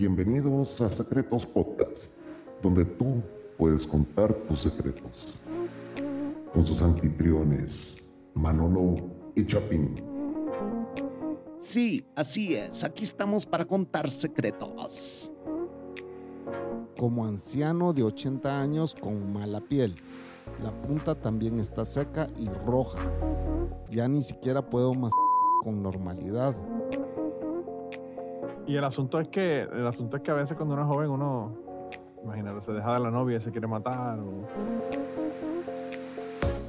Bienvenidos a Secretos Podcast, donde tú puedes contar tus secretos. Con sus anfitriones, Manolo y Chapín. Sí, así es. Aquí estamos para contar secretos. Como anciano de 80 años con mala piel. La punta también está seca y roja. Ya ni siquiera puedo más con normalidad. Y el asunto es que el asunto es que a veces cuando uno es joven uno, imagínate, se deja de la novia y se quiere matar. O...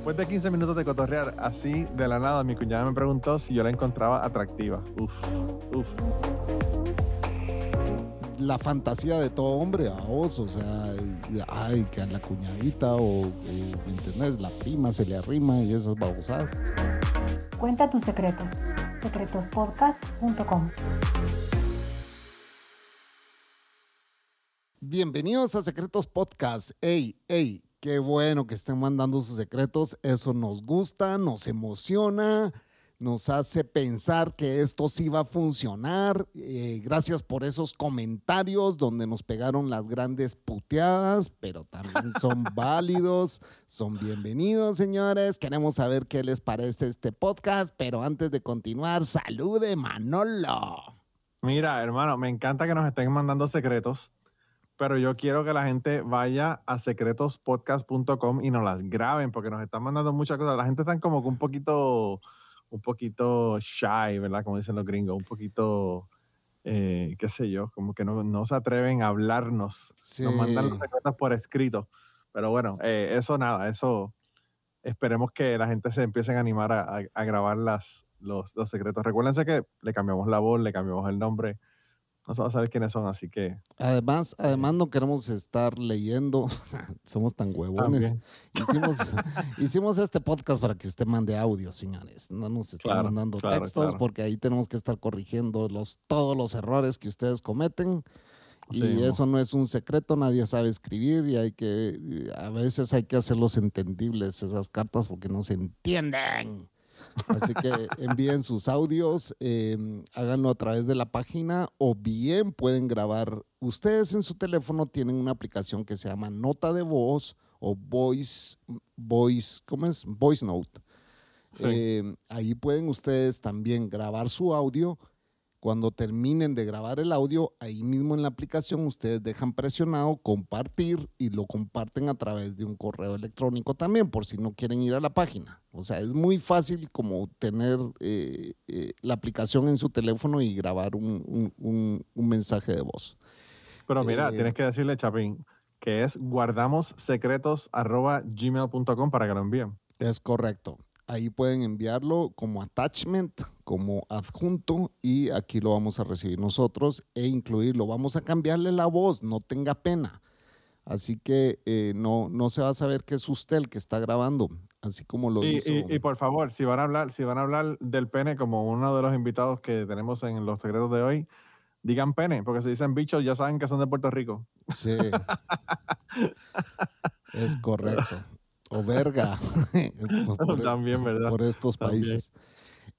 Después de 15 minutos de cotorrear así de la nada, mi cuñada me preguntó si yo la encontraba atractiva. Uf, uf. La fantasía de todo hombre, a vos, o sea, ay, que a la cuñadita o, eh, ¿me entendés? La prima se le arrima y esas babosadas. Cuenta tus secretos. secretospodcast.com Bienvenidos a Secretos Podcast. Ey, ey, qué bueno que estén mandando sus secretos. Eso nos gusta, nos emociona, nos hace pensar que esto sí va a funcionar. Eh, gracias por esos comentarios donde nos pegaron las grandes puteadas, pero también son válidos, son bienvenidos, señores. Queremos saber qué les parece este podcast, pero antes de continuar, salude Manolo. Mira, hermano, me encanta que nos estén mandando secretos pero yo quiero que la gente vaya a secretospodcast.com y nos las graben porque nos están mandando muchas cosas. La gente está como que un poquito, un poquito shy, ¿verdad? Como dicen los gringos, un poquito, eh, qué sé yo, como que no, no se atreven a hablarnos. Nos mandan los secretos por escrito. Pero bueno, eh, eso nada, eso esperemos que la gente se empiece a animar a, a grabar las, los, los secretos. Recuérdense que le cambiamos la voz, le cambiamos el nombre no se va a saber quiénes son, así que. Además, además no queremos estar leyendo, somos tan huevones. Hicimos, hicimos este podcast para que usted mande audio, señores. No nos están mandando textos porque ahí tenemos que estar corrigiendo los, todos los errores que ustedes cometen. Y eso no es un secreto, nadie sabe escribir y hay que, a veces hay que hacerlos entendibles esas cartas porque no se entienden. Así que envíen sus audios, em, háganlo a través de la página o bien pueden grabar. Ustedes en su teléfono tienen una aplicación que se llama Nota de Voz o Voice, Voice, ¿cómo es? Voice Note. Em, ahí pueden ustedes también grabar su audio cuando terminen de grabar el audio, ahí mismo en la aplicación ustedes dejan presionado compartir y lo comparten a través de un correo electrónico también, por si no quieren ir a la página. O sea, es muy fácil como tener eh, eh, la aplicación en su teléfono y grabar un, mensaje de voz. Pero mira, eh, tienes que decirle, Chapín, que es guardamossecretos.gmail.com para que lo envíen. Es correcto. Ahí pueden enviarlo como attachment, como adjunto y aquí lo vamos a recibir nosotros e incluirlo. Vamos a cambiarle la voz, no tenga pena. Así que eh, no, no se va a saber que es usted el que está grabando, así como lo y, hizo. Y, por favor, si van a hablar, si van a hablar del pene como uno de los invitados que tenemos en los secretos de hoy, digan pene, porque si dicen bichos ya saben que son de Puerto Rico. Sí. es correcto o verga. por, También, ¿verdad? Por estos países.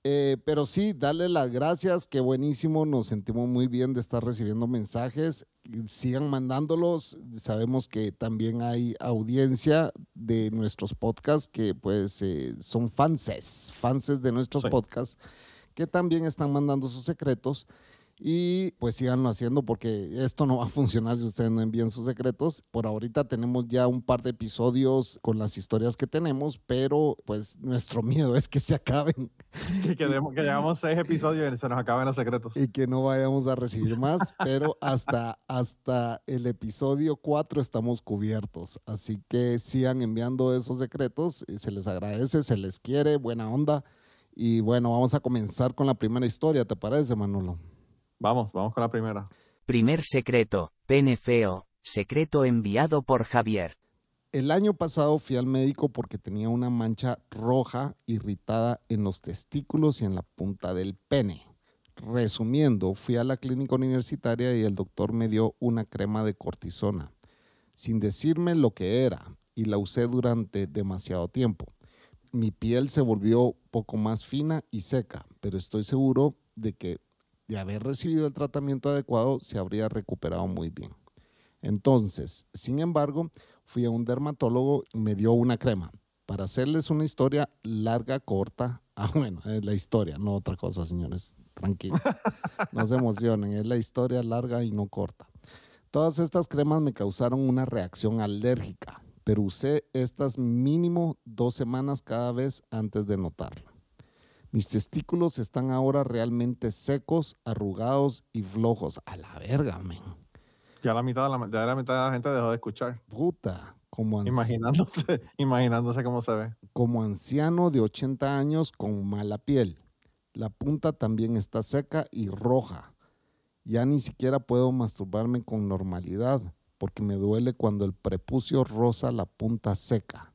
Eh, pero sí, darle las gracias, qué buenísimo, nos sentimos muy bien de estar recibiendo mensajes, sigan mandándolos, sabemos que también hay audiencia de nuestros podcasts que pues eh, son fanses, fanses de nuestros podcasts, que también están mandando sus secretos y pues síganlo haciendo porque esto no va a funcionar si ustedes no envían sus secretos. Por ahorita tenemos ya un par de episodios con las historias que tenemos, pero pues nuestro miedo es que se acaben. Que, que, que llevamos seis episodios y se nos acaben los secretos. Y que no vayamos a recibir más, pero hasta, hasta el episodio 4 estamos cubiertos. Así que sigan enviando esos secretos, se les agradece, se les quiere, buena onda. Y bueno, vamos a comenzar con la primera historia, ¿te parece, Manolo? Vamos, vamos con la primera. Primer secreto, pene feo, secreto enviado por Javier. El año pasado fui al médico porque tenía una mancha roja irritada en los testículos y en la punta del pene. Resumiendo, fui a la clínica universitaria y el doctor me dio una crema de cortisona, sin decirme lo que era, y la usé durante demasiado tiempo. Mi piel se volvió poco más fina y seca, pero estoy seguro de que de haber recibido el tratamiento adecuado, se habría recuperado muy bien. Entonces, sin embargo, fui a un dermatólogo y me dio una crema. Para hacerles una historia larga, corta, ah, bueno, es la historia, no otra cosa, señores, tranquilos, no se emocionen, es la historia larga y no corta. Todas estas cremas me causaron una reacción alérgica, pero usé estas mínimo dos semanas cada vez antes de notarlo. Mis testículos están ahora realmente secos, arrugados y flojos. A la verga, men. Ya la mitad de la, ya la, mitad de la gente dejó de escuchar. Puta. Como imaginándose, imaginándose cómo se ve. Como anciano de 80 años con mala piel. La punta también está seca y roja. Ya ni siquiera puedo masturbarme con normalidad porque me duele cuando el prepucio roza la punta seca.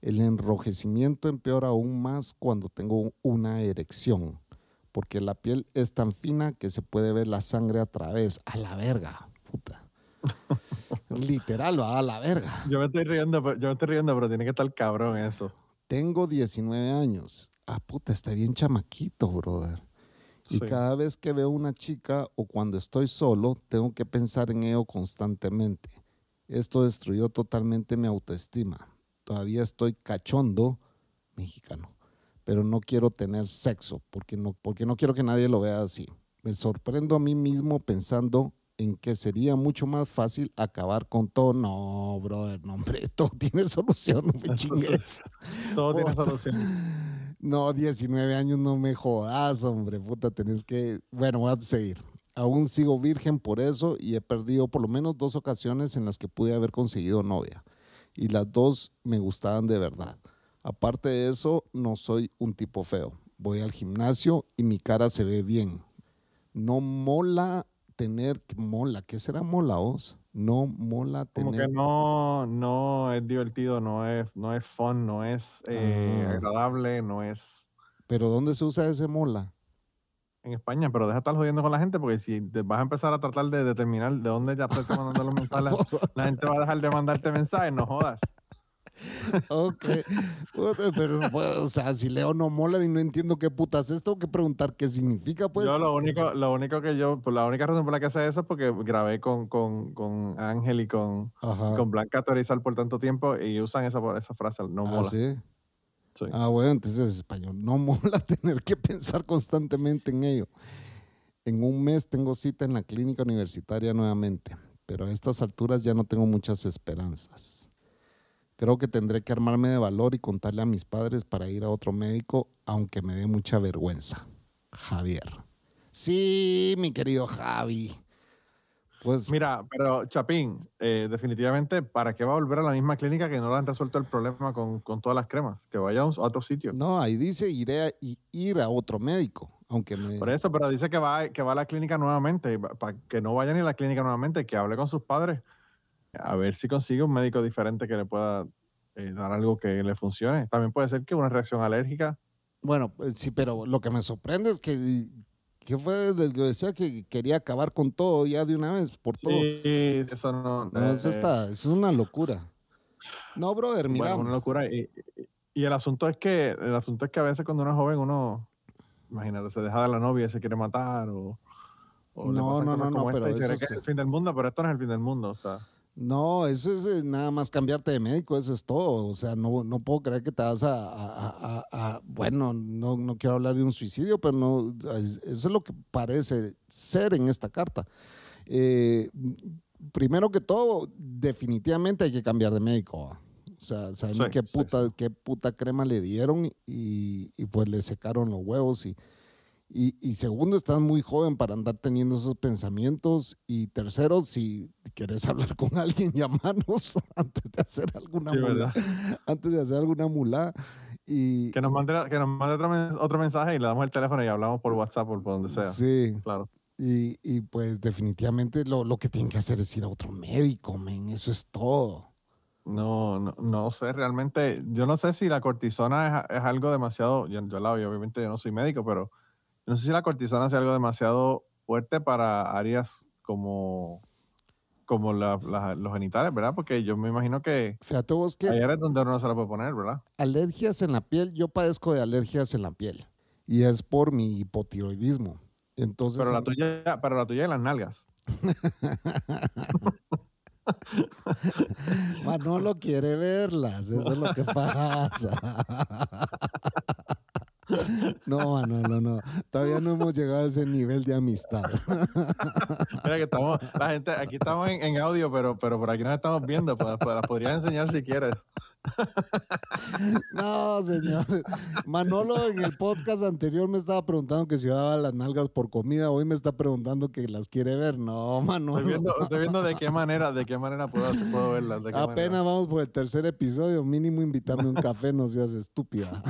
El enrojecimiento empeora aún más cuando tengo una erección, porque la piel es tan fina que se puede ver la sangre a través. A la verga, puta. Literal, va a la verga. Yo me estoy riendo, yo me estoy riendo, pero tiene que estar cabrón eso. Tengo 19 años. Ah, puta, está bien chamaquito, brother. Y cada vez que veo una chica o cuando estoy solo, tengo que pensar en ello constantemente. Esto destruyó totalmente mi autoestima todavía estoy cachondo mexicano, pero no quiero tener sexo porque no, porque no quiero que nadie lo vea así. Me sorprendo a mí mismo pensando en que sería mucho más fácil acabar con todo. No, brother, no, hombre, todo tiene solución, no me chingues. todo tiene solución. No, 19 años no me jodas, hombre, puta, tenés que... Bueno, voy a seguir. Aún sigo virgen por eso y he perdido por lo menos dos ocasiones en las que pude haber conseguido novia y las dos me gustaban de verdad. Aparte de eso, no soy un tipo feo. Voy al gimnasio y mi cara se ve bien. No mola tener, mola, ¿qué será mola vos? No mola tener. Como que no, no es divertido, no es, no es fun, no es eh, ah. agradable, no es. ¿Pero dónde se usa ese mola? En España, pero deja de estar jodiendo con la gente porque si te vas a empezar a tratar de determinar de dónde ya estás mandando los mensajes, la gente va a dejar de mandarte mensajes, no jodas. ok, pero o sea, si leo no mola y no entiendo qué putas es, tengo que preguntar qué significa, pues. Yo lo único, lo único que yo, pues la única razón por la que sé eso es porque grabé con, con, con Ángel y con, con Blanca Torizal por tanto tiempo y usan esa, esa frase, no ah, mola. Ah, bueno, entonces es español. No mola tener que pensar constantemente en ello. En un mes tengo cita en la clínica universitaria nuevamente, pero a estas alturas ya no tengo muchas esperanzas. Creo que tendré que armarme de valor y contarle a mis padres para ir a otro médico, aunque me dé mucha vergüenza. Javier. Sí, mi querido Javi. Pues, Mira, pero Chapín, eh, definitivamente, ¿para qué va a volver a la misma clínica que no le han resuelto el problema con, todas las cremas? Que vaya a otro sitio. No, ahí dice iré a, ir a otro médico, aunque Por eso, pero dice que va, que va a la clínica nuevamente, para que no vaya ni a la clínica nuevamente, que hable con sus padres, a ver si consigue un médico diferente que le pueda eh, dar algo que le funcione. También puede ser que una reacción alérgica. Bueno, pues sí, pero lo que me sorprende es que ¿Qué fue del que decía que quería acabar con todo ya de una vez, por todo? Sí, eso no. no eso, está, es una locura. No, brother, mira. Bueno, una locura. Y, el asunto es que el asunto es que a veces cuando uno es joven, uno, imagínate, se deja de la novia y se quiere matar o. no, no, no, no, pero eso es el fin del mundo, pero esto no es el fin del mundo, o sea. No, eso es eh, nada más cambiarte de médico, eso es todo. O sea, no, no puedo creer que te vas a, bueno, no, no, quiero hablar de un suicidio, pero no, eso es lo que parece ser en esta carta. Eh, primero que todo, definitivamente hay que cambiar de médico. O sea, saben qué, puta, qué puta crema le dieron y, y pues le secaron los huevos y y, segundo, estás muy joven para andar teniendo esos pensamientos. Y tercero, si quieres hablar con alguien, llamanos antes de hacer alguna mula. Antes de hacer alguna mula. Y, que nos mande, que nos mande otro, mensaje y le damos el teléfono y hablamos por WhatsApp o por donde sea. Sí. Claro. Y, y pues definitivamente lo, lo, que tienen que hacer es ir a otro médico, men. Eso es todo. No, no, no sé, realmente, yo no sé si la cortisona es, es algo demasiado, yo, yo la obviamente yo no soy médico, pero no sé si la cortisona hace algo demasiado fuerte para áreas como, como los genitales, ¿verdad? Porque yo me imagino que, Fíjate vos que hay áreas donde uno no se la puede poner, ¿verdad? Alergias en la piel, yo padezco de alergias en la piel y es por mi hipotiroidismo. Entonces, pero la tuya, pero la tuya en las nalgas. Manolo quiere verlas, eso es lo que pasa. No, no, no, no. Todavía no hemos llegado a ese nivel de amistad. Mira que estamos, la gente, aquí estamos en, audio, pero, pero por aquí nos estamos viendo. Pues, pues las podrías enseñar si quieres. No, señor. Manolo en el podcast anterior me estaba preguntando que si daba las nalgas por comida. Hoy me está preguntando que las quiere ver. No, Manolo. Estoy viendo, de qué manera, de qué manera puedo, puedo verlas. Apenas vamos por el tercer episodio. Mínimo invitarme un café, no seas estúpida.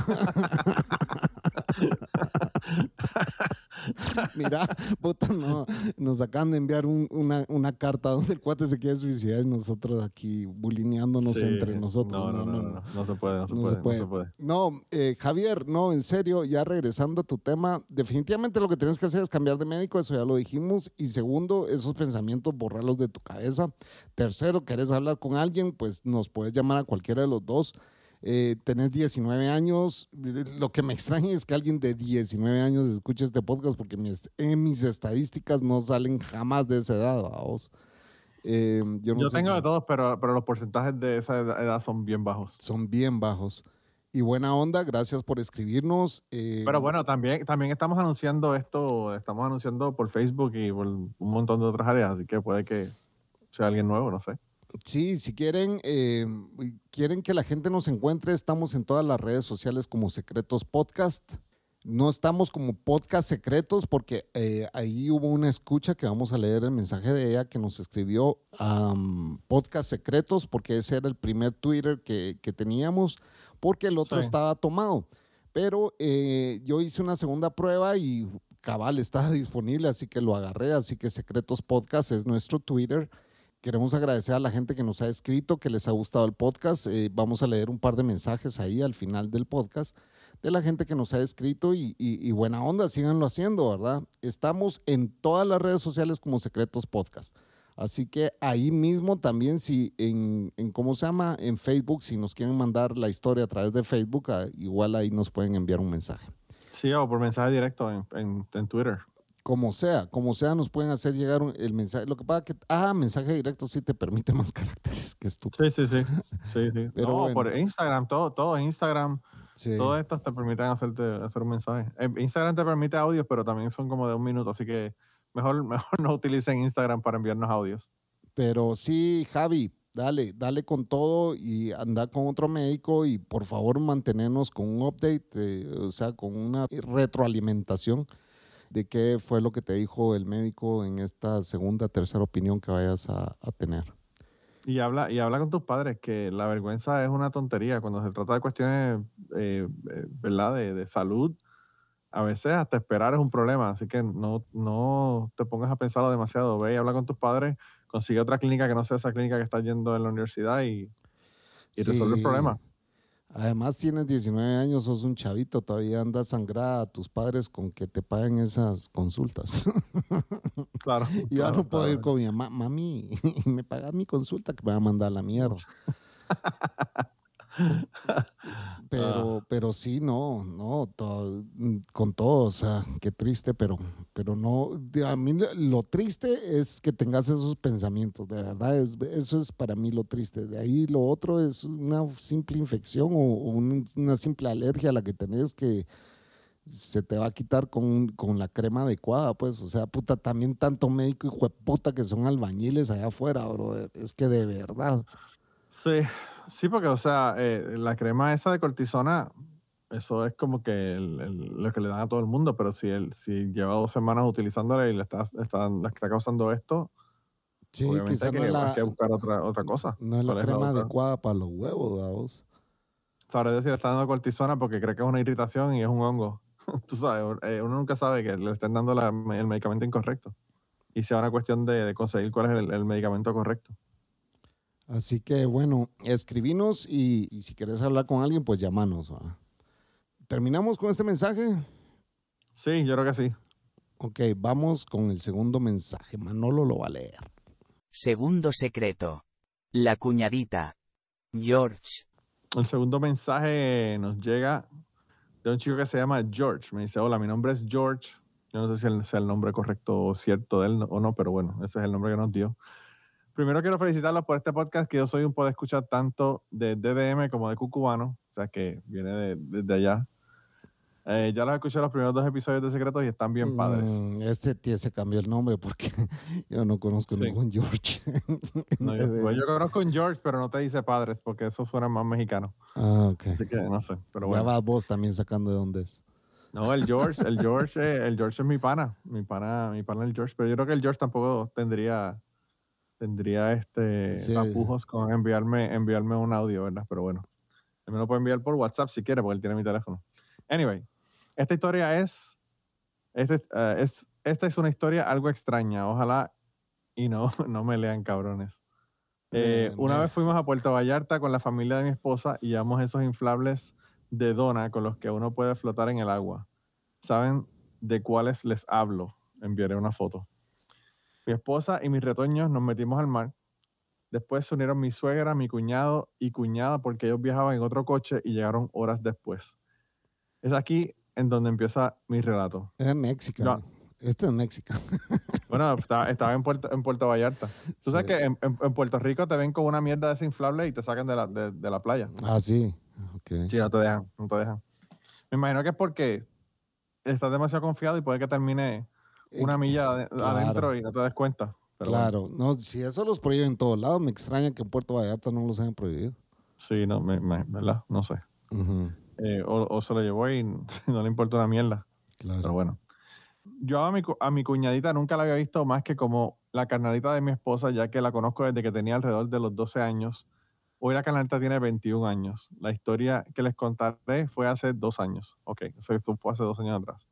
Mira, puta, no, nos acaban de enviar una, una, carta donde el cuate se quiere suicidar y nosotros aquí bulineándonos entre nosotros. No no no, no no, se puede, no se, puede, no se puede. No, eh, Javier, no, en serio, ya regresando a tu tema, definitivamente lo que tienes que hacer es cambiar de médico, eso ya lo dijimos. Y segundo, esos pensamientos, borrarlos de tu cabeza. Tercero, querés hablar con alguien, pues nos puedes llamar a cualquiera de los dos eh, tenés 19 años. Lo que me extraña es que alguien de 19 años escuche este podcast porque mis, en mis estadísticas no salen jamás de esa edad, vamos. Eh, yo, tengo de todos, pero, pero los porcentajes de esa edad son bien bajos. Son bien bajos. Y buena onda, gracias por escribirnos. Eh, pero bueno, también, también estamos anunciando esto, estamos anunciando por Facebook y por un montón de otras áreas, así que puede que sea alguien nuevo, no sé. Sí, si quieren, eh, quieren que la gente nos encuentre, estamos en todas las redes sociales como Secretos Podcast. No estamos como podcast secretos porque eh, ahí hubo una escucha que vamos a leer el mensaje de ella que nos escribió a podcast secretos porque ese era el primer Twitter que, teníamos porque el otro estaba tomado. Pero eh, yo hice una segunda prueba y cabal estaba disponible, así que lo agarré. Así que Secretos Podcast es nuestro Twitter. Queremos agradecer a la gente que nos ha escrito, que les ha gustado el podcast. Eh, vamos a leer un par de mensajes ahí al final del podcast de la gente que nos ha escrito y, buena onda, síganlo haciendo, ¿verdad? Estamos en todas las redes sociales como Secretos Podcast. Así que ahí mismo también, si en, ¿cómo se llama? En Facebook, si nos quieren mandar la historia a través de Facebook, ah, igual ahí nos pueden enviar un mensaje. Sí, o por mensaje directo en Twitter como sea, como sea, nos pueden hacer llegar el mensaje. Lo que pasa que, ah, mensaje directo sí te permite más caracteres, que estúpido. Sí, sí, sí. sí, sí. Pero por Instagram, todo, todo Instagram, todo esto te permiten hacerte, hacer un mensaje. Eh, Instagram te permite audios, pero también son como de un minuto, así que mejor, mejor no utilicen Instagram para enviarnos audios. Pero sí, Javi, dale, dale con todo y anda con otro médico y por favor mantenernos con un update, eh, o sea, con una retroalimentación de qué fue lo que te dijo el médico en esta segunda, tercera opinión que vayas a, tener. Y habla, y habla con tus padres, que la vergüenza es una tontería. Cuando se trata de cuestiones, eh, eh, ¿verdad?, de, salud, a veces hasta esperar es un problema. Así que no, no te pongas a pensarlo demasiado. Ve y habla con tus padres, consigue otra clínica que no sea esa clínica que estás yendo en la universidad y, y resuelve el problema. Además tienes 19 años, sos un chavito, todavía andas sangrada a tus padres con que te paguen esas consultas. Claro. y yo no puedo ir con mi mamá, mami, me pagas mi consulta que me va a mandar a la mierda. Pero, ah. pero sí, no, no, con todo, o sea, qué triste, pero, pero no, a mí lo triste es que tengas esos pensamientos, de verdad, eso es para mí lo triste. De ahí lo otro es una simple infección o, una simple alergia a la que tenés que se te va a quitar con, con, la crema adecuada, pues, o sea, puta, también tanto médico y puta que son albañiles allá afuera, bro, es que de verdad. Sí, Sí, porque, o sea, eh, la crema esa de cortisona, eso es como que lo que le dan a todo el mundo, pero si él si lleva dos semanas utilizándola y le está, está, está causando esto, sí, quizás no hay que buscar otra, otra cosa. No es la crema adecuada para los huevos, Davos. Sabré decir, está dando cortisona porque cree que es una irritación y es un hongo. Tú sabes, eh, uno nunca sabe que le estén dando el medicamento incorrecto. Y sea una cuestión de, conseguir cuál es el medicamento correcto. Así que bueno, escribinos y, si quieres hablar con alguien, pues llámanos. ¿Terminamos con este mensaje? Sí, yo creo que sí. Ok, vamos con el segundo mensaje. Manolo lo va a leer. Segundo secreto. La cuñadita. George. El segundo mensaje nos llega de un chico que se llama George. Me dice, hola, mi nombre es George. Yo no sé si sea el nombre correcto o cierto de él o no, pero bueno, ese es el nombre que nos dio. Primero quiero felicitarlos por este podcast, que yo soy un poder escuchar tanto de DDM como de Cucubano, o sea que viene desde de, allá. Eh, ya los escuché los primeros dos episodios de Secretos y están bien padres. Mm, este se cambió el nombre porque yo no conozco ningún George. Pues yo, conozco un George, pero no te dice padres porque eso suena más mexicano. Ah, ok. Así que no sé. Pero ya vas vos también sacando de dónde es. No, el George, el George, eh, el George es mi pana, mi pana, mi pana el George, pero yo creo que el George tampoco tendría tendría este tapujos con enviarme enviarme un audio, ¿verdad? Pero bueno, él me lo puede enviar por WhatsApp si quiere, porque él tiene mi teléfono. Anyway, esta historia es, este, eh, es esta es una historia algo extraña. Ojalá y no, no me lean cabrones. Eh, una vez fuimos a Puerto Vallarta con la familia de mi esposa y llevamos esos inflables de dona con los que uno puede flotar en el agua. ¿Saben de cuáles les hablo? Enviaré una foto. Mi esposa y mis retoños nos metimos al mar. Después se unieron mi suegra, mi cuñado y cuñada porque ellos viajaban en otro coche y llegaron horas después. Es aquí en donde empieza mi relato. Es en México. Esto es México. Bueno, estaba, en, Puerto, en Puerto Vallarta. Tú sabes que en, Puerto Rico te ven con una mierda desinflable y te sacan de la, de la playa. Ah, sí. Sí, no te dejan, no te dejan. Me imagino que es porque estás demasiado confiado y puede que termine una milla adentro y no te des cuenta. claro, no, si eso los prohíben en todos lados, me extraña que en Puerto Vallarta no los hayan prohibido. Sí, no, me, ¿verdad? No sé. Eh, o, se lo llevó y no le importa una mierda. Claro. Pero bueno. Yo a mi, a mi cuñadita nunca la había visto más que como la carnalita de mi esposa, ya que la conozco desde que tenía alrededor de los 12 años Hoy la canalita tiene 21 años. La historia que les contaré fue hace dos años. Ok, eso fue hace dos años atrás.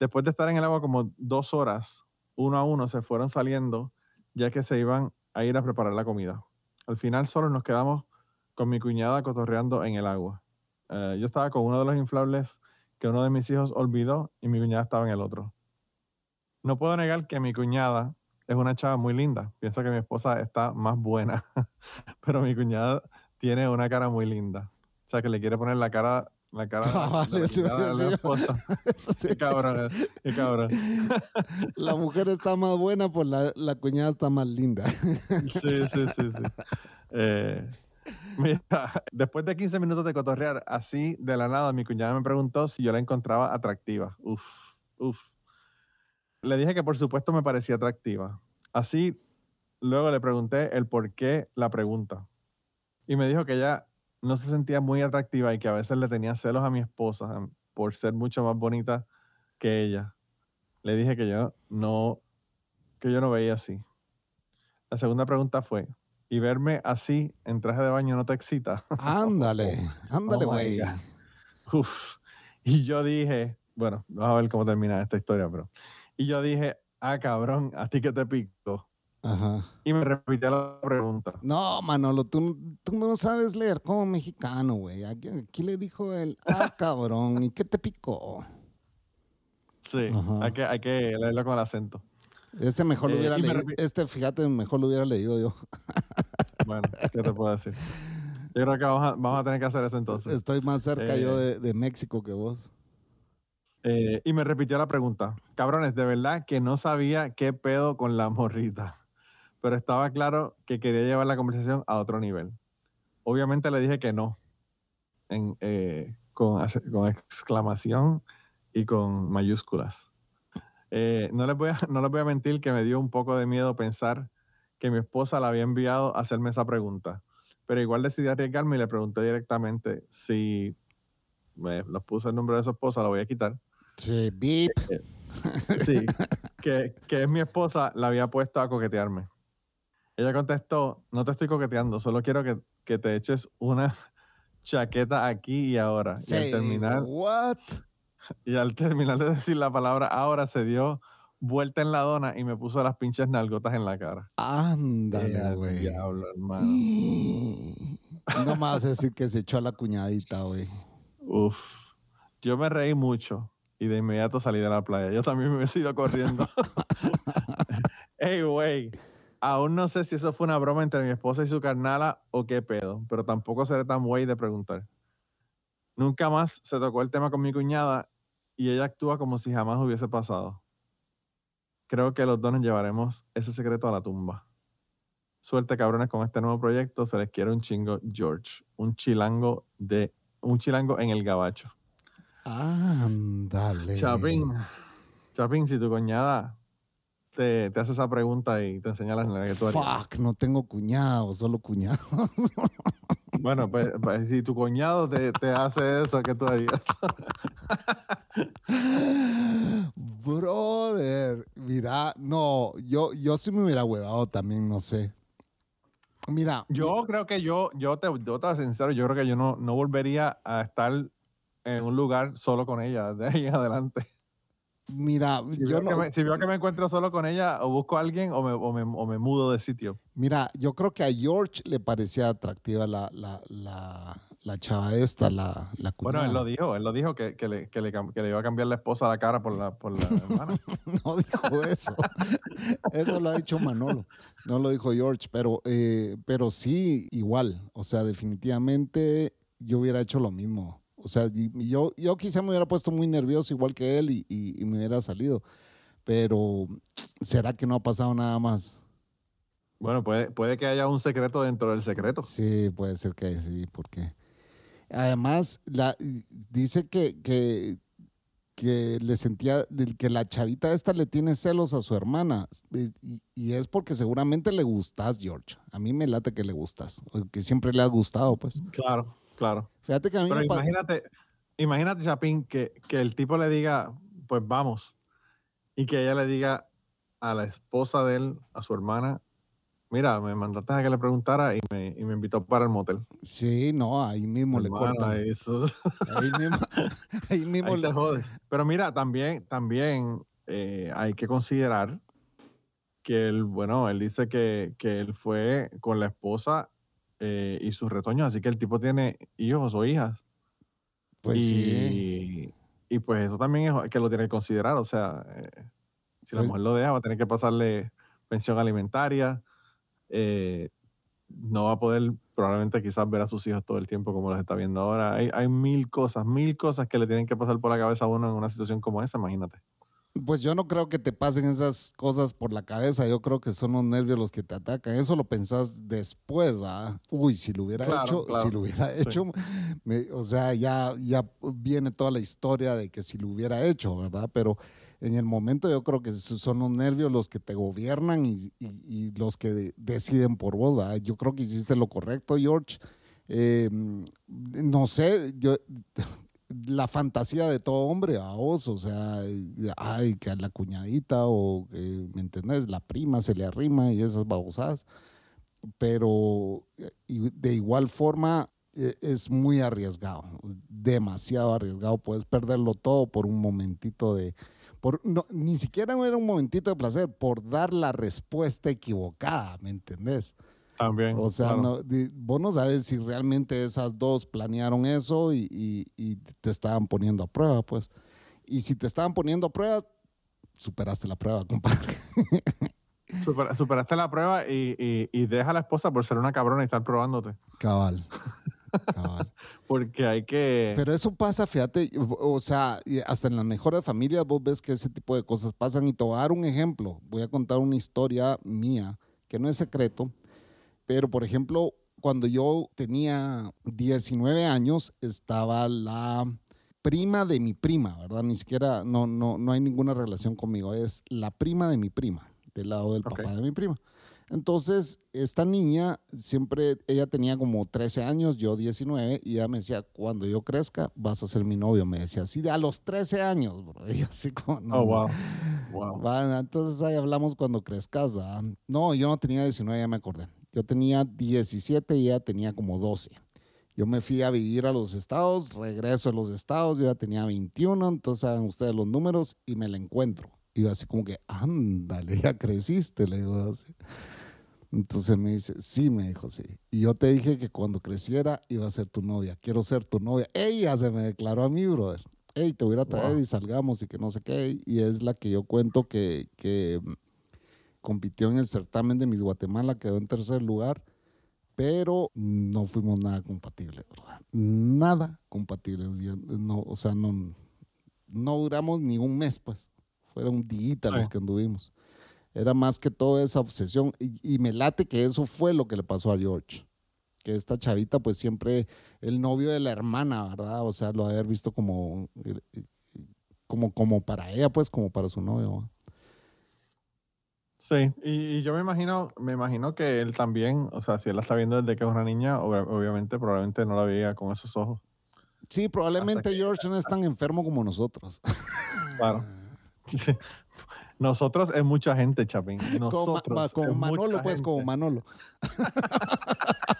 Después de estar en el agua como dos horas, uno a uno se fueron saliendo, ya que se iban a ir a preparar la comida. Al final solo nos quedamos con mi cuñada cotorreando en el agua. Eh, yo estaba con uno de los inflables que uno de mis hijos olvidó y mi cuñada estaba en el otro. No puedo negar que mi cuñada es una chava muy linda. Pienso que mi esposa está más buena, pero mi cuñada tiene una cara muy linda. O sea, que le quiere poner la cara la cara ah, de, la, esposa. qué cabrón, qué cabrón. La mujer está más buena, pues la, la cuñada está más linda. Sí, sí, sí, sí. Eh, mira, después de 15 minutos de cotorrear así de la nada, mi cuñada me preguntó si yo la encontraba atractiva. Uf, uf. Le dije que por supuesto me parecía atractiva. Así, luego le pregunté el por qué la pregunta. Y me dijo que ella no se sentía muy atractiva y que a veces le tenía celos a mi esposa em, por ser mucho más bonita que ella. Le dije que yo no, que yo no veía así. La segunda pregunta fue, ¿y verme así en traje de baño no te excita? Ándale, ándale, oh güey. Y yo dije, bueno, vamos a ver cómo termina esta historia, pero y yo dije, ah, cabrón, ¿a ti que te pico? Ajá. Y me repitió la pregunta. No, Manolo, tú, tú no sabes leer como mexicano, güey. Aquí, le dijo él, ah, cabrón, ¿y qué te picó? Sí, hay que, hay que leerlo con el acento. Este mejor lo eh, hubiera leído. Este, fíjate, mejor lo hubiera leído yo. bueno, ¿qué te puedo decir? Yo creo que vamos a, vamos a tener que hacer eso entonces. Estoy más cerca yo eh, de, de México que vos. Eh, y me repitió la pregunta. Cabrones, de verdad que no sabía qué pedo con la morrita, pero estaba claro que quería llevar la conversación a otro nivel. Obviamente le dije que no, eh, con, exclamación y con mayúsculas. Eh, no, les voy a, no les voy a mentir que me dio un poco de miedo pensar que mi esposa la había enviado a hacerme esa pregunta, pero igual decidí arriesgarme y le pregunté directamente si me los puse el nombre de su esposa, la voy a quitar Sí, beep. Eh, sí, que, es mi esposa, la había puesto a coquetearme. Ella contestó, no te estoy coqueteando, solo quiero que, te eches una chaqueta aquí y ahora. y al terminar, what? Y al terminar de decir la palabra ahora se dio vuelta en la dona y me puso las pinches nalgotas en la cara. Ándale, güey. Diablo, hermano. No más decir que se echó a la cuñadita, güey. Uf. Yo me reí mucho y de inmediato salí de la playa. Yo también me he ido corriendo. hey, güey. Aún no sé si eso fue una broma entre mi esposa y su carnala o qué pedo, pero tampoco seré tan güey de preguntar. Nunca más se tocó el tema con mi cuñada y ella actúa como si jamás hubiese pasado. Creo que los dos nos llevaremos ese secreto a la tumba. Suerte, cabrones, con este nuevo proyecto. Se les quiere un chingo, George. Un chilango de. Un chilango en el gabacho. Ándale. Chapín. Chapín, si tu coñada te, hace esa pregunta y te enseña la que tú harías. Fuck, no tengo cuñado, solo cuñado. Bueno, pues, pues, si tu cuñado te, te hace eso, ¿qué tú harías? Brother, mira, no, yo, yo sí me hubiera huevado también, no sé. Mira. Yo creo que yo, yo te, yo te sincero, yo creo que yo no, no volvería a estar en un lugar solo con ella de ahí en adelante. Mira, si yo no. si veo que me encuentro solo con ella, o busco a alguien o me, o me, o me mudo de sitio. Mira, yo creo que a George le parecía atractiva la, la, la, la chava esta, la, la Bueno, él lo dijo, él lo dijo que, que, le, que, le, que, le, iba a cambiar la esposa a la cara por la, por la hermana. no dijo eso. eso lo ha dicho Manolo. No lo dijo George, pero, eh, pero sí, igual. O sea, definitivamente yo hubiera hecho lo mismo. O sea, yo, yo quizá me hubiera puesto muy nervioso igual que él y, y, me hubiera salido. Pero, ¿será que no ha pasado nada más? Bueno, puede, puede que haya un secreto dentro del secreto. Sí, puede ser que sí, porque además la, dice que, que, que le sentía que la chavita esta le tiene celos a su hermana y, y, es porque seguramente le gustas, George. A mí me late que le gustas, que siempre le ha gustado, pues. Claro. Claro. Fíjate que a mí Pero imagínate, imagínate, Chapín, que, que el tipo le diga, pues vamos, y que ella le diga a la esposa de él, a su hermana, mira, me mandaste a que le preguntara y me, y me invitó para el motel. Sí, no, ahí mismo le cortan. Eso. Ahí mismo, ahí mismo le jodes. Pero mira, también, también eh, hay que considerar que él, bueno, él dice que, que él fue con la esposa eh, y sus retoños, así que el tipo tiene hijos o hijas. Pues y, sí. Y pues eso también es que lo tiene que considerar, o sea, eh, si la pues mujer lo deja, va a tener que pasarle pensión alimentaria, eh, no va a poder probablemente quizás ver a sus hijos todo el tiempo como los está viendo ahora. Hay, hay mil cosas, mil cosas que le tienen que pasar por la cabeza a uno en una situación como esa, imagínate. Pues yo no creo que te pasen esas cosas por la cabeza, yo creo que son los nervios los que te atacan. Eso lo pensás después, ¿va? Uy, si lo hubiera hecho, si lo hubiera hecho, o sea, ya, ya viene toda la historia de que si lo hubiera hecho, ¿verdad? Pero en el momento yo creo que son los nervios los que te gobiernan y, los que deciden por vos, ¿verdad? Yo creo que hiciste lo correcto, George. Eh, no sé, yo la fantasía de todo hombre a vos, o sea, ay, que a la cuñadita o, ¿me entendés? La prima se le arrima y esas babosadas. Pero de igual forma e, es muy arriesgado, demasiado arriesgado. Puedes perderlo todo por un momentito de... Por, no, ni siquiera era un momentito de placer, por dar la respuesta equivocada, ¿me entendés? También. O sea, no, vos no sabes si realmente esas dos planearon eso y, y, te estaban poniendo a prueba, pues. Y si te estaban poniendo a prueba, superaste la prueba, compadre. superaste la prueba y, y, deja a la esposa por ser una cabrona y estar probándote. Cabal. Cabal. Porque hay que... Pero eso pasa, fíjate, o sea, hasta en las mejores familias vos ves que ese tipo de cosas pasan. Y te voy a dar un ejemplo. Voy a contar una historia mía, que no es secreto, pero, por ejemplo, cuando yo tenía 19 años, estaba la prima de mi prima, ¿verdad? Ni siquiera, no, no, no hay ninguna relación conmigo, es la prima de mi prima, del lado del papá de mi prima. Entonces, esta niña siempre, ella tenía como 13 años, yo 19, y ella me decía, cuando yo crezca, vas a ser mi novio. Me decía así, de a los 13 años, bro. Y así como, no, oh, wow. wow. entonces ahí hablamos cuando crezcas. No, yo no tenía 19, ya me acordé. Yo tenía 17 y ella tenía como 12. Yo me fui a vivir a los estados, regreso a los estados, yo ya tenía 21, entonces saben ustedes los números y me la encuentro. Y yo así como que, ándale, ya creciste, le digo así. Entonces me dice, sí, me dijo, sí. Y yo te dije que cuando creciera iba a ser tu novia, quiero ser tu novia. Ella se me declaró a mí, brother. Hey, te voy a traer y salgamos y que no sé qué. Y es la que yo cuento que, que compitió en el certamen de Miss Guatemala, quedó en tercer lugar, pero no fuimos nada compatibles, ¿verdad? Nada compatibles. No, o sea, no, no duramos ni un mes, pues. Fueron días los que anduvimos. Era más que todo esa obsesión. Y, me late que eso fue lo que le pasó a George. Que esta chavita, pues siempre el novio de la hermana, ¿verdad? O sea, lo haber visto como, como, como para ella, pues, como para su novio. Sí, y, yo me imagino, me imagino que él también, o sea, si él la está viendo desde que es una niña, obviamente, probablemente no la veía con esos ojos. Sí, probablemente George no es tan enfermo como nosotros. Claro. Nosotros es mucha gente, Chapín. Nosotros como, Manolo, pues, como Manolo.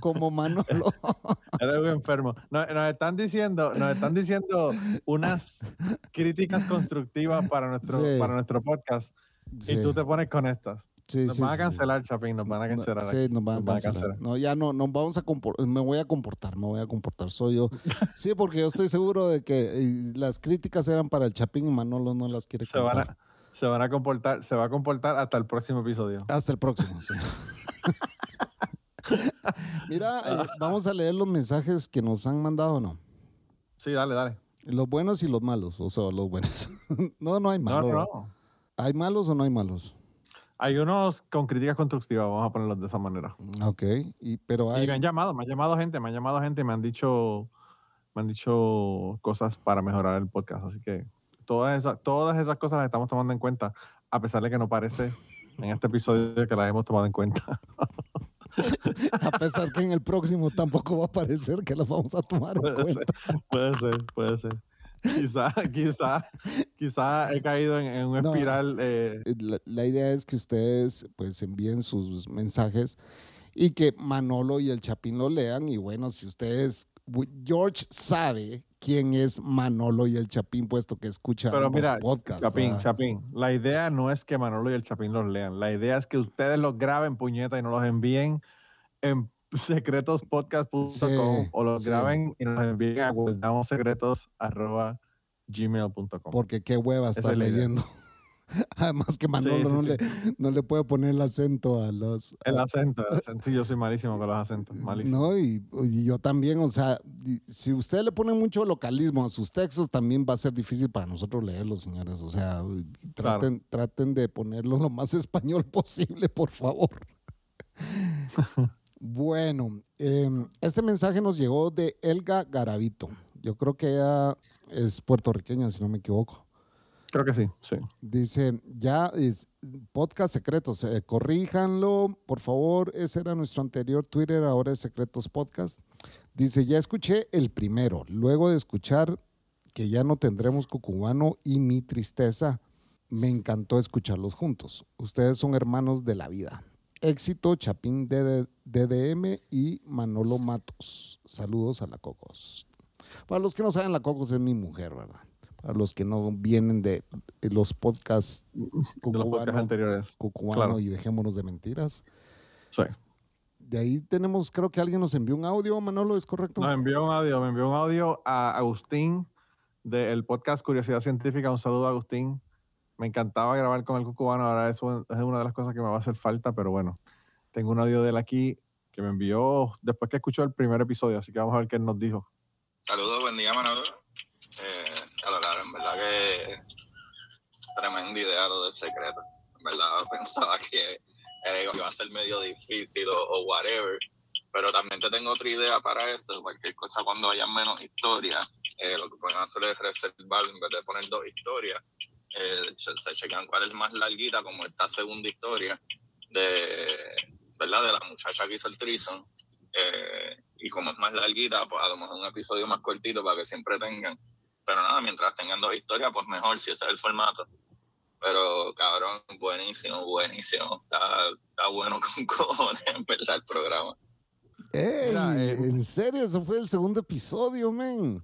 como Manolo. Eres un enfermo. Nos, están diciendo, nos están diciendo unas críticas constructivas para nuestro, para nuestro podcast. Y tú te pones con estas nos van a cancelar, Chapín, nos van a cancelar. Sí, nos van, a, cancelar. No, ya no, nos vamos a comportar, me voy a comportar, me voy a comportar, soy yo. Sí, porque yo estoy seguro de que las críticas eran para el Chapín y Manolo no las quiere se van, a, se van a comportar, se va a comportar hasta el próximo episodio. Hasta el próximo, sí. Mira, eh, vamos a leer los mensajes que nos han mandado, ¿no? Sí, dale, dale. Los buenos y los malos, o sea, los buenos. no, no hay malos. No, no. ¿Hay malos o no hay malos? Hay unos con críticas constructivas, vamos a ponerlos de esa manera. Ok, y, pero hay... me han llamado, me han llamado gente, me han llamado gente y me han dicho, me han dicho cosas para mejorar el podcast. Así que todas esas, todas esas cosas las estamos tomando en cuenta, a pesar de que no parece en este episodio que las hemos tomado en cuenta. a pesar que en el próximo tampoco va a parecer que las vamos a tomar en cuenta. puede ser, puede ser. quizá, quizá, quizá he caído en, un espiral. Eh. Eh, la, idea es que ustedes pues envíen sus mensajes y que Manolo y el Chapín lo lean. Y bueno, si ustedes, George sabe quién es Manolo y el Chapín, puesto que escucha Pero mira, Chapín, Chapín, la idea no es que Manolo y el Chapín los lean. La idea es que ustedes los graben, puñeta, y no los envíen en secretospodcast.com o los graben y nos envíen a guardamossecretos.gmail.com. Porque qué hueva estar leyendo. Además que Manolo no, Le, no, Le, puede poner el acento a los... El acento, el acento. Yo soy malísimo con los acentos, malísimo. No, y, yo también, o sea, si usted le pone mucho localismo a sus textos, también va a ser difícil para nosotros leerlos, señores. O sea, traten, traten de ponerlo lo más español posible, por favor. Bueno, em, este mensaje nos llegó de Elga Garavito. Yo creo que ella es puertorriqueña, si no me equivoco. Creo que sí, sí. Dice, ya es podcast secretos, eh, corríjanlo, por favor. Ese era nuestro anterior Twitter, ahora es Secretos Podcast. Dice, ya escuché el primero, luego de escuchar que ya no tendremos Cucubano y mi tristeza, me encantó escucharlos juntos. Ustedes son hermanos de la vida. Éxito, Chapín DDM y Manolo Matos. Saludos a la Cocos. Para los que no saben, la Cocos es mi mujer, ¿verdad? Para los que no vienen de, los podcasts, de los podcasts anteriores. Cucubano y dejémonos de mentiras. Sí. De ahí tenemos, creo que alguien nos envió un audio, Manolo, ¿es correcto? No, envió un audio, me envió un audio a Agustín del podcast Curiosidad Científica. Un saludo a Agustín me encantaba grabar con el cucubano, ahora eso es una de las cosas que me va a hacer falta, pero bueno, tengo un audio de él aquí que me envió después que escuchó el primer episodio, así que vamos a ver qué nos dijo. Saludos, buen día, Manolo. Eh, verdad que tremenda idea lo del secreto. Verdad pensaba que eh, iba a ser medio difícil o, whatever, pero también te tengo otra idea para eso. Cualquier cosa cuando haya menos historias, eh, lo que pueden hacer es reservar en vez de poner dos historias eh, se, chequean cuál es más larguita, como esta segunda historia de, ¿verdad? de la muchacha que hizo el trison. Y como es más larguita, pues a lo mejor un episodio más cortito para que siempre tengan. Pero nada, mientras tengan dos historias, pues mejor si ese es el formato. Pero cabrón, buenísimo, buenísimo. Está, está bueno con cojones en verdad el programa. Ey, eh, ¿En serio? Eso fue el segundo episodio, men.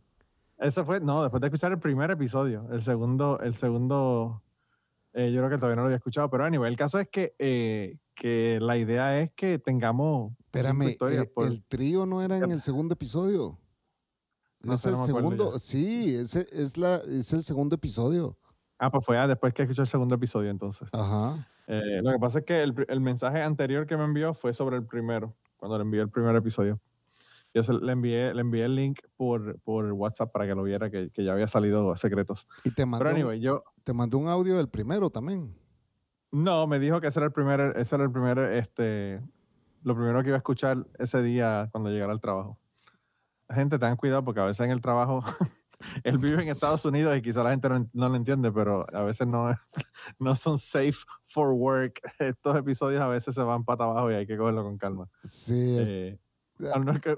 Eso fue, no, después de escuchar el primer episodio. El segundo, el segundo, eh, yo creo que todavía no lo había escuchado, pero a nivel, el caso es que, eh, que la idea es que tengamos. Espérame, historias el, el, trío no era en el segundo episodio. No es el segundo, sí, ese es, la, es el segundo episodio. Ah, pues fue después que escuché el segundo episodio entonces. Ajá. Eh, lo que pasa es que el, el, mensaje anterior que me envió fue sobre el primero, cuando le envié el primer episodio. Yo le, envié, le envié el link por, por WhatsApp para que lo viera, que, ya había salido Secretos. Y te mandó, Pero anyway, yo... Te mandó un audio del primero también. No, me dijo que ese era el primer, ese era el primer, este, lo primero que iba a escuchar ese día cuando llegara al trabajo. Gente, tengan cuidado porque a veces en el trabajo él vive en Estados Unidos y quizá la gente no, lo entiende, pero a veces no, no son safe for work. Estos episodios a veces se van para abajo y hay que cogerlo con calma. Sí. Eh,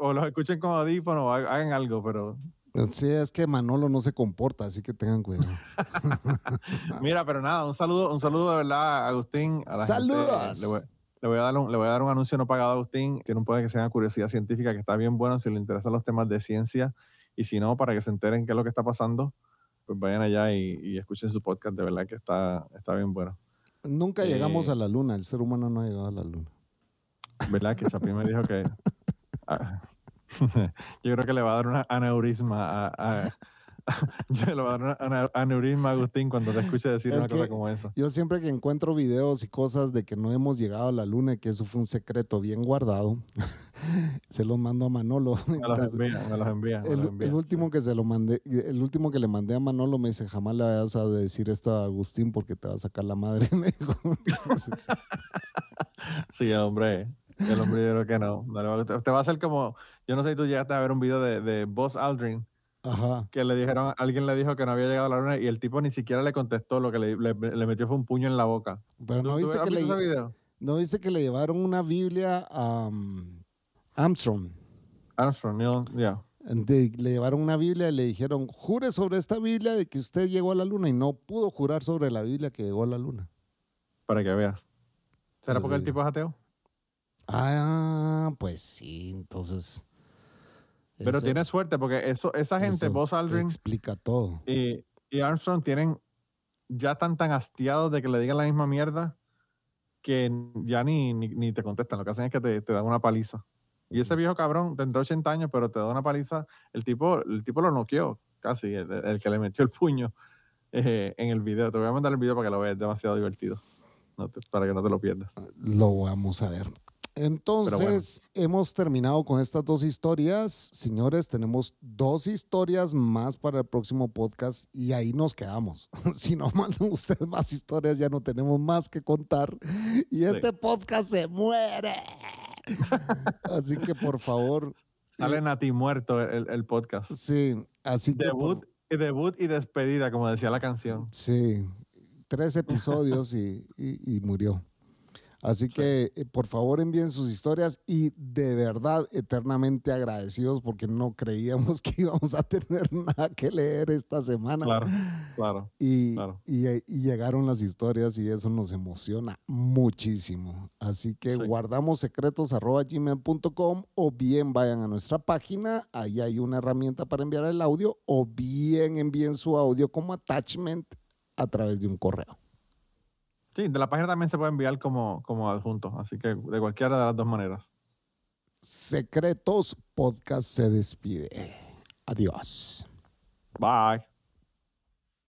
o los escuchen con audífonos o hagan algo, pero... Sí, es que Manolo no se comporta, así que tengan cuidado. Mira, pero nada, un saludo, un saludo de verdad a Agustín. A ¡Saludos! Le, voy, a dar un, le voy a dar un anuncio no pagado a Agustín. Tiene un poder que se llama Curiosidad Científica, que está bien bueno si le interesan los temas de ciencia y si no, para que se enteren qué es lo que está pasando, pues vayan allá y, escuchen su podcast. De verdad que está, está bien bueno. Nunca llegamos eh, a la luna. El ser humano no ha llegado a la luna. ¿Verdad? Que Chapín me dijo que... Ah, yo creo que le va a dar una aneurisma a yo le voy a aneurisma a Agustín cuando te escuche decir una cosa como esa. Yo siempre que encuentro videos y cosas de que no hemos llegado a la luna y que eso fue un secreto bien guardado, se los mando a Manolo. Me los envía, me los envía. el, último que se lo mandé, el último que le mandé a Manolo me dice, jamás le vayas a decir esto a Agustín porque te va a sacar la madre. Me dijo. sí, hombre. El hombre yo creo que no. te va a hacer como, yo no sé si tú llegaste a ver un video de, de Buzz Aldrin que le dijeron, alguien le dijo que no había llegado a la luna y el tipo ni siquiera le contestó, lo que le, le, metió fue un puño en la boca. Pero no viste que le, no viste que le llevaron una Biblia a um, Armstrong. Armstrong, ya. Le llevaron una Biblia y le dijeron, jure sobre esta Biblia de que usted llegó a la luna y no pudo jurar sobre la Biblia que llegó a la luna. Para que veas. ¿Será porque el tipo es ateo? Ah, pues sí, entonces. Pero tiene suerte porque eso, esa gente, Buzz Aldrin. Explica todo. Y, Armstrong tienen. Ya están tan hastiados de que le digan la misma mierda que ya ni, ni, te contestan. Lo que hacen es que te, te dan una paliza. Y ese viejo cabrón tendrá 80 años, pero te da una paliza. El tipo, el tipo lo noqueó casi, el, que le metió el puño eh, en el video. Te voy a mandar el video para que lo veas, es demasiado divertido. para que no te lo pierdas. Lo vamos a ver. Entonces, hemos terminado con estas dos historias. Señores, tenemos dos historias más para el próximo podcast y ahí nos quedamos. si no mandan ustedes más historias, ya no tenemos más que contar y este podcast se muere. así que, por favor. Salen a ti muerto el, podcast. Sí, así que. Debut, y debut y despedida, como decía la canción. Sí, tres episodios y murió. Así que eh, por favor envíen sus historias y de verdad eternamente agradecidos porque no creíamos que íbamos a tener nada que leer esta semana. Claro, claro. Y, y, llegaron las historias y eso nos emociona muchísimo. Así que guardamos secretos gmail.com o bien vayan a nuestra página, ahí hay una herramienta para enviar el audio o bien envíen su audio como attachment a través de un correo. Sí, de la página también se puede enviar como, como adjunto, así que de cualquiera de las dos maneras. Secretos Podcast se despide. Adiós. Bye.